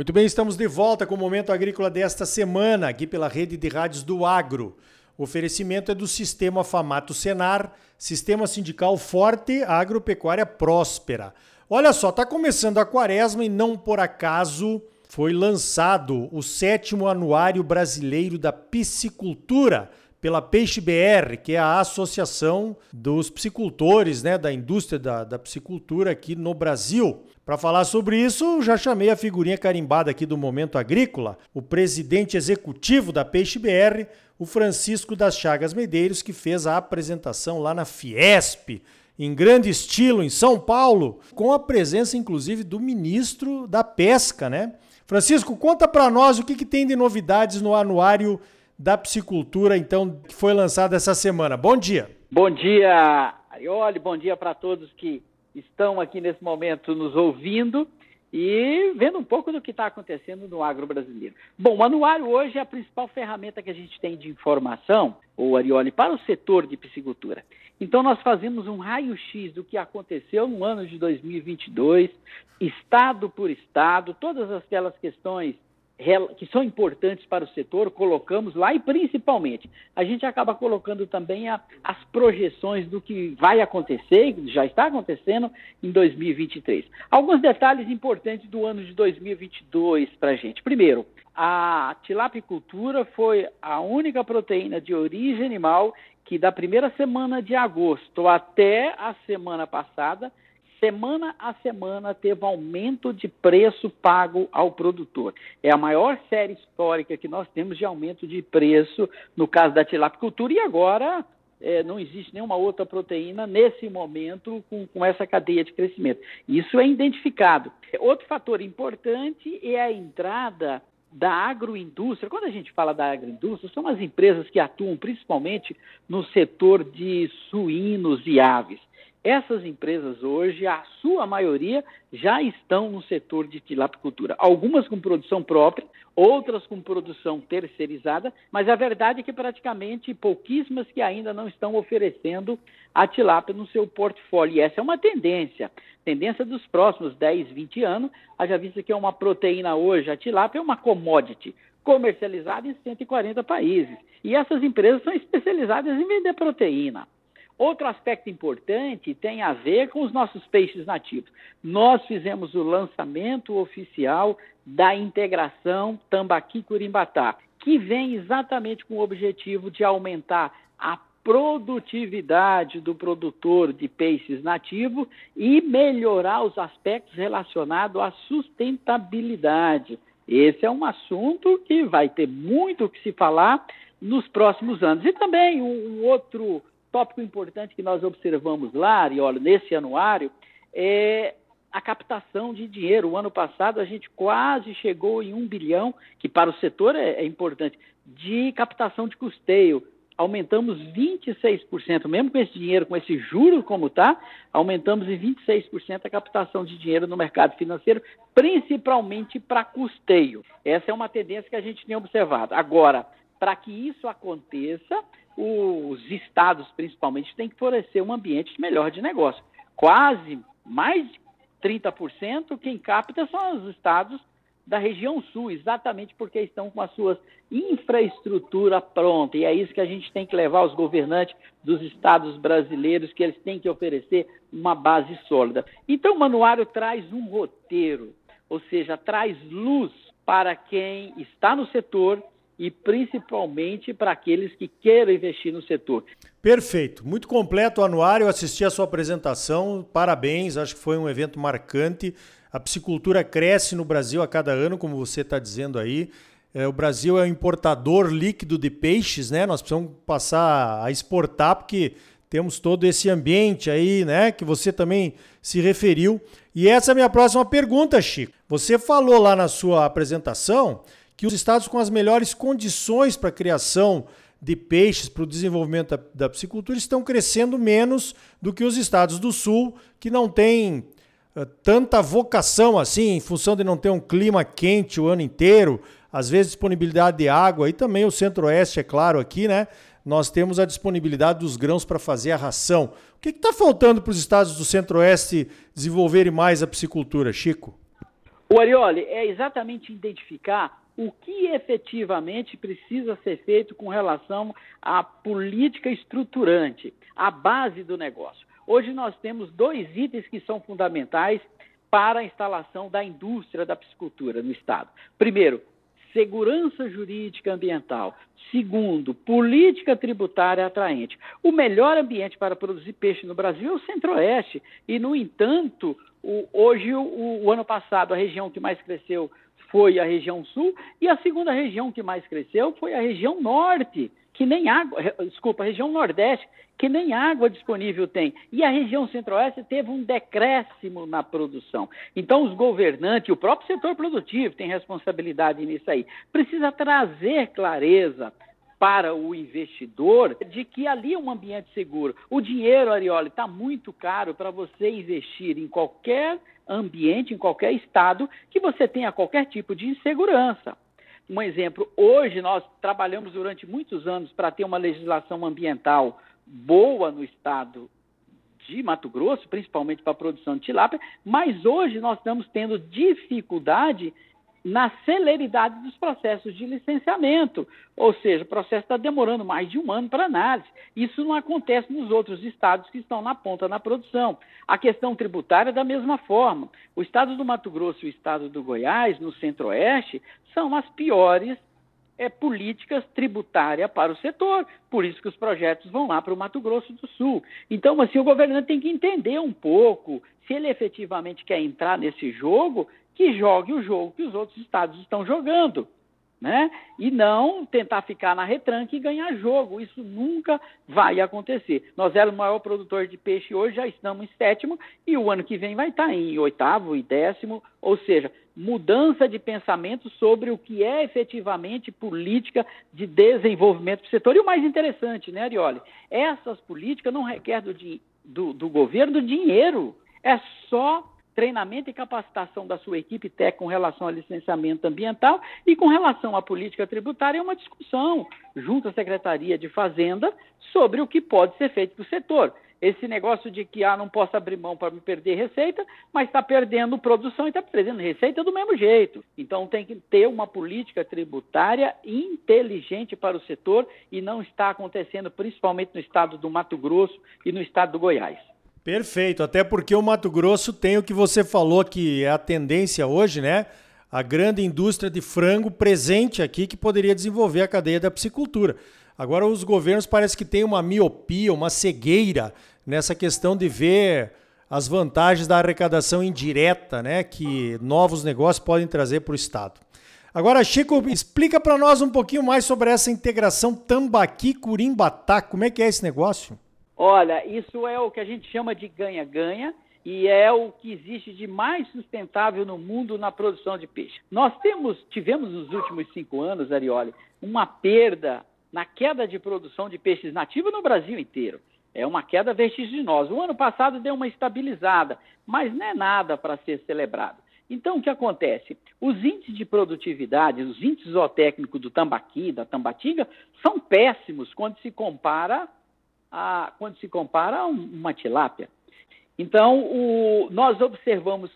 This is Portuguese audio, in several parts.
Muito bem, estamos de volta com o Momento Agrícola desta semana, aqui pela rede de rádios do Agro. O oferecimento é do Sistema Famato Senar, Sistema Sindical Forte, Agropecuária Próspera. Olha só, está começando a quaresma e não por acaso foi lançado o sétimo Anuário Brasileiro da Piscicultura pela Peixe BR, que é a associação dos piscicultores, né, da indústria da, da piscicultura aqui no Brasil. Para falar sobre isso, já chamei a figurinha carimbada aqui do Momento Agrícola, o presidente executivo da Peixe BR, o Francisco das Chagas Medeiros, que fez a apresentação lá na Fiesp, em grande estilo, em São Paulo, com a presença inclusive do ministro da Pesca, né? Francisco, conta para nós o que, que tem de novidades no anuário da piscicultura, então, que foi lançado essa semana. Bom dia. Bom dia, Arioli, bom dia para todos que estão aqui nesse momento nos ouvindo e vendo um pouco do que está acontecendo no agro brasileiro. Bom, o anuário hoje é a principal ferramenta que a gente tem de informação, o Arioli, para o setor de piscicultura. Então, nós fazemos um raio-x do que aconteceu no ano de 2022, estado por estado, todas aquelas questões que são importantes para o setor, colocamos lá e principalmente a gente acaba colocando também a, as projeções do que vai acontecer, já está acontecendo em 2023. Alguns detalhes importantes do ano de 2022 para a gente. Primeiro, a tilapicultura foi a única proteína de origem animal que da primeira semana de agosto até a semana passada semana a semana teve aumento de preço pago ao produtor. É a maior série histórica que nós temos de aumento de preço no caso da tilapicultura e agora é, não existe nenhuma outra proteína nesse momento com, com, essa cadeia de crescimento. Isso é identificado. Outro fator importante é a entrada da agroindústria. Quando a gente fala da agroindústria, são as empresas que atuam principalmente no setor de suínos e aves. Essas empresas hoje, a sua maioria, já estão no setor de tilapicultura. Algumas com produção própria, outras com produção terceirizada, mas a verdade é que praticamente pouquíssimas que ainda não estão oferecendo a tilápia no seu portfólio. E essa é uma tendência, tendência dos próximos 10, 20 anos. Haja vista que é uma proteína hoje, a tilápia é uma commodity comercializada em 140 países. E essas empresas são especializadas em vender proteína. Outro aspecto importante tem a ver com os nossos peixes nativos. Nós fizemos o lançamento oficial da integração Tambaqui-Curimbatá, que vem exatamente com o objetivo de aumentar a produtividade do produtor de peixes nativo e melhorar os aspectos relacionados à sustentabilidade. Esse é um assunto que vai ter muito o que se falar nos próximos anos. E também um outro tópico importante que nós observamos lá, e olha, nesse anuário, é a captação de dinheiro. O ano passado a gente quase chegou em um bilhão, que para o setor é, é importante, de captação de custeio. Aumentamos 26%, mesmo com esse dinheiro, com esse juro como está, aumentamos em 26% a captação de dinheiro no mercado financeiro, principalmente para custeio. Essa é uma tendência que a gente tem observado. Agora, para que isso aconteça, os estados, principalmente, têm que fornecer um ambiente melhor de negócio. Quase mais de 30% quem capta são os estados da região sul, exatamente porque estão com as suas infraestrutura pronta. E é isso que a gente tem que levar aos governantes dos estados brasileiros, que eles têm que oferecer uma base sólida. Então, o manuário traz um roteiro, ou seja, traz luz para quem está no setor e principalmente para aqueles que queiram investir no setor. Perfeito, muito completo o anuário, assisti a sua apresentação, parabéns, acho que foi um evento marcante. A piscicultura cresce no Brasil a cada ano, como você está dizendo aí. É, o Brasil é um importador líquido de peixes, né? Nós precisamos passar a exportar, porque temos todo esse ambiente aí, né? Que você também se referiu. E essa é a minha próxima pergunta, Chico. Você falou lá na sua apresentação que os estados com as melhores condições para a criação de peixes para o desenvolvimento da, da, piscicultura estão crescendo menos do que os estados do sul, que não têm uh, tanta vocação assim, em função de não ter um clima quente o ano inteiro, às vezes disponibilidade de água, e também o centro-oeste, é claro, aqui, né? Nós temos a disponibilidade dos grãos para fazer a ração. O que está faltando para os estados do centro-oeste desenvolverem mais a piscicultura, Chico? O Arioli é exatamente identificar o que efetivamente precisa ser feito com relação à política estruturante, a base do negócio. Hoje nós temos dois itens que são fundamentais para a instalação da indústria da piscicultura no Estado. Primeiro, segurança jurídica ambiental. Segundo, política tributária atraente. O melhor ambiente para produzir peixe no Brasil é o Centro-Oeste. E, no entanto, o, hoje, o, o ano passado, a região que mais cresceu foi a região sul, e a segunda região que mais cresceu foi a região norte, que nem água, desculpa, a região nordeste, que nem água disponível tem. E a região centro-oeste teve um decréscimo na produção. Então, os governantes, o próprio setor produtivo tem responsabilidade nisso aí. Precisa trazer clareza para o investidor de que ali é um ambiente seguro. O dinheiro, Arioli, está muito caro para você investir em qualquer ambiente, em qualquer estado, que você tenha qualquer tipo de insegurança. Um exemplo, hoje nós trabalhamos durante muitos anos para ter uma legislação ambiental boa no estado de Mato Grosso, principalmente para a produção de tilápia, mas hoje nós estamos tendo dificuldade na celeridade dos processos de licenciamento, ou seja, o processo está demorando mais de um ano para análise. Isso não acontece nos outros estados que estão na ponta na produção. A questão tributária, da mesma forma. O estado do Mato Grosso e o estado do Goiás, no centro-oeste, são as piores é, políticas tributárias para o setor. Por isso que os projetos vão lá para o Mato Grosso do Sul. Então, assim, o governante tem que entender um pouco se ele efetivamente quer entrar nesse jogo, que jogue o jogo que os outros estados estão jogando. Né? E não tentar ficar na retranca e ganhar jogo. Isso nunca vai acontecer. Nós éramos o maior produtor de peixe hoje, já estamos em sétimo, e o ano que vem vai estar em oitavo e décimo, ou seja, mudança de pensamento sobre o que é efetivamente política de desenvolvimento do setor. E o mais interessante, né, Arioli? Essas políticas não requerem do, do, do governo dinheiro. É só treinamento e capacitação da sua equipe técnica com relação ao licenciamento ambiental e com relação à política tributária é uma discussão junto à Secretaria de Fazenda sobre o que pode ser feito para o setor. Esse negócio de que ah, não posso abrir mão para me perder receita, mas está perdendo produção e está perdendo receita do mesmo jeito. Então tem que ter uma política tributária inteligente para o setor e não está acontecendo principalmente no estado do Mato Grosso e no estado do Goiás. Perfeito, até porque o Mato Grosso tem o que você falou que é a tendência hoje, né? A grande indústria de frango presente aqui que poderia desenvolver a cadeia da piscicultura. Agora os governos parece que têm uma miopia, uma cegueira nessa questão de ver as vantagens da arrecadação indireta, né, que novos negócios podem trazer para o estado. Agora, Chico, explica para nós um pouquinho mais sobre essa integração Tambaqui-Curimbatá. Como é que é esse negócio? Olha, isso é o que a gente chama de ganha-ganha e é o que existe de mais sustentável no mundo na produção de peixe. Nós temos, tivemos nos últimos cinco anos, Arioli, uma perda na queda de produção de peixes nativos no Brasil inteiro. É uma queda vertiginosa. O ano passado deu uma estabilizada, mas não é nada para ser celebrado. Então, o que acontece? Os índices de produtividade, os índices zootécnicos do tambaqui, da tambatinga, são péssimos quando se compara a, quando se compara a uma tilápia. Então, o, nós observamos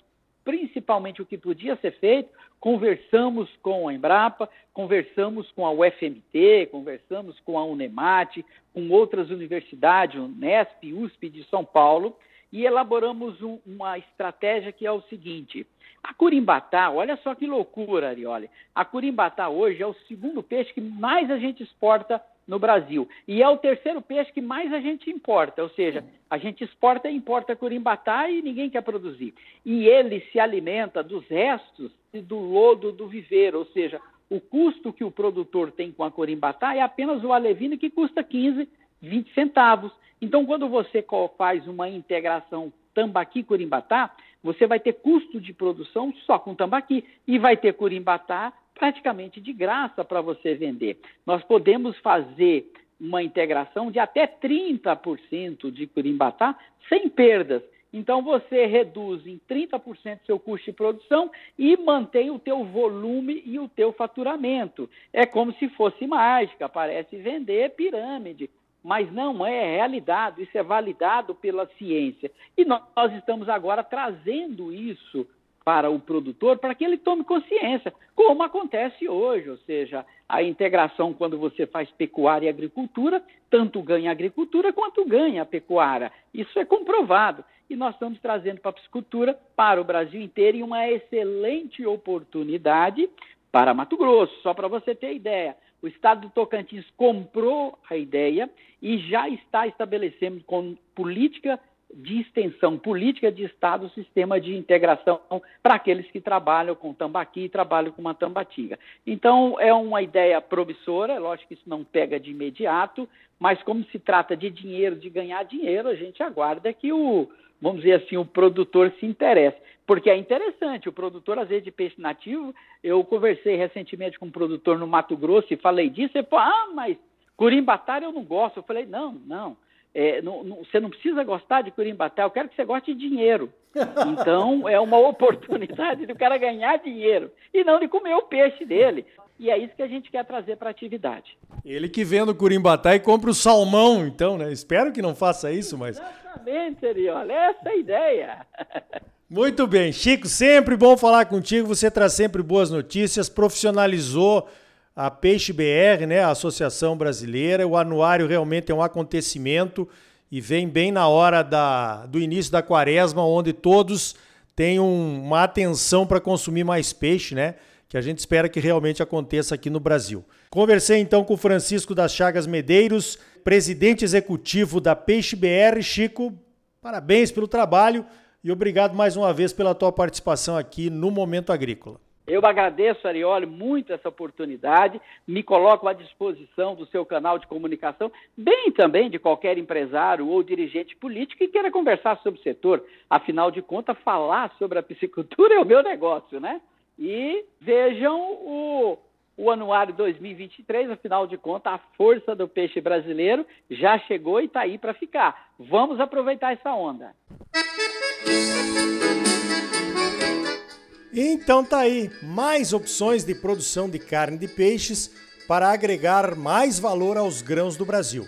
principalmente o que podia ser feito, conversamos com a Embrapa, conversamos com a UFMT, conversamos com a Unemate, com outras universidades, Unesp, USP de São Paulo, e elaboramos um, uma estratégia que é o seguinte: a curimbatá, olha só que loucura, Arioli. A curimbatá hoje é o segundo peixe que mais a gente exporta no Brasil. E é o terceiro peixe que mais a gente importa, ou seja, a gente exporta e importa curimbatá e ninguém quer produzir. E ele se alimenta dos restos do lodo do viveiro, ou seja, o custo que o produtor tem com a curimbatá é apenas o alevino que custa 15, 20 centavos. Então, quando você faz uma integração tambaqui-curimbatá, você vai ter custo de produção só com tambaqui e vai ter curimbatá praticamente de graça para você vender. Nós podemos fazer uma integração de até 30% de curimbatá sem perdas. Então você reduz em 30% seu custo de produção e mantém o teu volume e o teu faturamento. É como se fosse mágica, parece vender pirâmide mas não é realidade, isso é validado pela ciência. E nós estamos agora trazendo isso para o produtor para que ele tome consciência, como acontece hoje, ou seja, a integração quando você faz pecuária e agricultura, tanto ganha a agricultura quanto ganha a pecuária. Isso é comprovado. E nós estamos trazendo para a piscicultura para o Brasil inteiro e uma excelente oportunidade para Mato Grosso. Só para você ter ideia, o estado do Tocantins comprou a ideia e já está estabelecendo com política de extensão política de Estado, sistema de integração para aqueles que trabalham com tambaqui e trabalham com uma tambatinga. Então, é uma ideia promissora, lógico que isso não pega de imediato, mas como se trata de dinheiro, de ganhar dinheiro, a gente aguarda que o, vamos dizer assim, o produtor se interesse. Porque é interessante, o produtor, às vezes, de peixe nativo, eu conversei recentemente com um produtor no Mato Grosso e falei disso, ele falou, ah, mas curimbatária eu não gosto. Eu falei, não, não, é, não, não, você não precisa gostar de curimbaté, eu quero que você goste de dinheiro. Então, é uma oportunidade do cara ganhar dinheiro e não de comer o peixe dele. E é isso que a gente quer trazer para a atividade. Ele que vende o curimbatá e compra o salmão, então, né? Espero que não faça isso, mas... Exatamente, Seriola, essa é a ideia. Muito bem. Chico, sempre bom falar contigo, você traz sempre boas notícias, profissionalizou a Peixe BR, né, a Associação Brasileira. O anuário realmente é um acontecimento e vem bem na hora da, do início da quaresma, onde todos têm um, uma atenção para consumir mais peixe, né? Que a gente espera que realmente aconteça aqui no Brasil. Conversei então com o Francisco das Chagas Medeiros, presidente executivo da Peixe BR. Chico, parabéns pelo trabalho e obrigado mais uma vez pela tua participação aqui no Momento Agrícola. Eu agradeço, Arioli, muito essa oportunidade, me coloco à disposição do seu canal de comunicação, bem também de qualquer empresário ou dirigente político que queira conversar sobre o setor. Afinal de contas, falar sobre a piscicultura é o meu negócio, né? E vejam o, o anuário 2023, afinal de contas, a força do peixe brasileiro já chegou e está aí para ficar. Vamos aproveitar essa onda. Então tá aí, mais opções de produção de carne de peixes para agregar mais valor aos grãos do Brasil.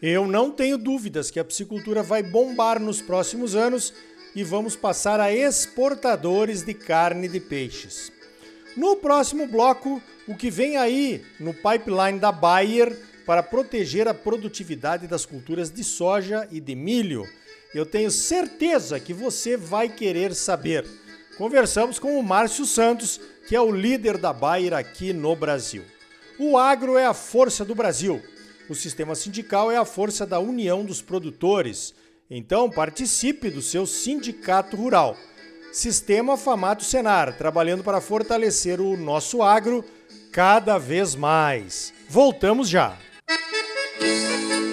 Eu não tenho dúvidas que a piscicultura vai bombar nos próximos anos e vamos passar a exportadores de carne de peixes. No próximo bloco, o que vem aí no pipeline da Bayer para proteger a produtividade das culturas de soja e de milho. Eu tenho certeza que você vai querer saber conversamos com o Márcio Santos, que é o líder da Bayer aqui no Brasil. O agro é a força do Brasil. O sistema sindical é a força da união dos produtores. Então participe do seu sindicato rural. Sistema Famato Senar, trabalhando para fortalecer o nosso agro cada vez mais. Voltamos já. Música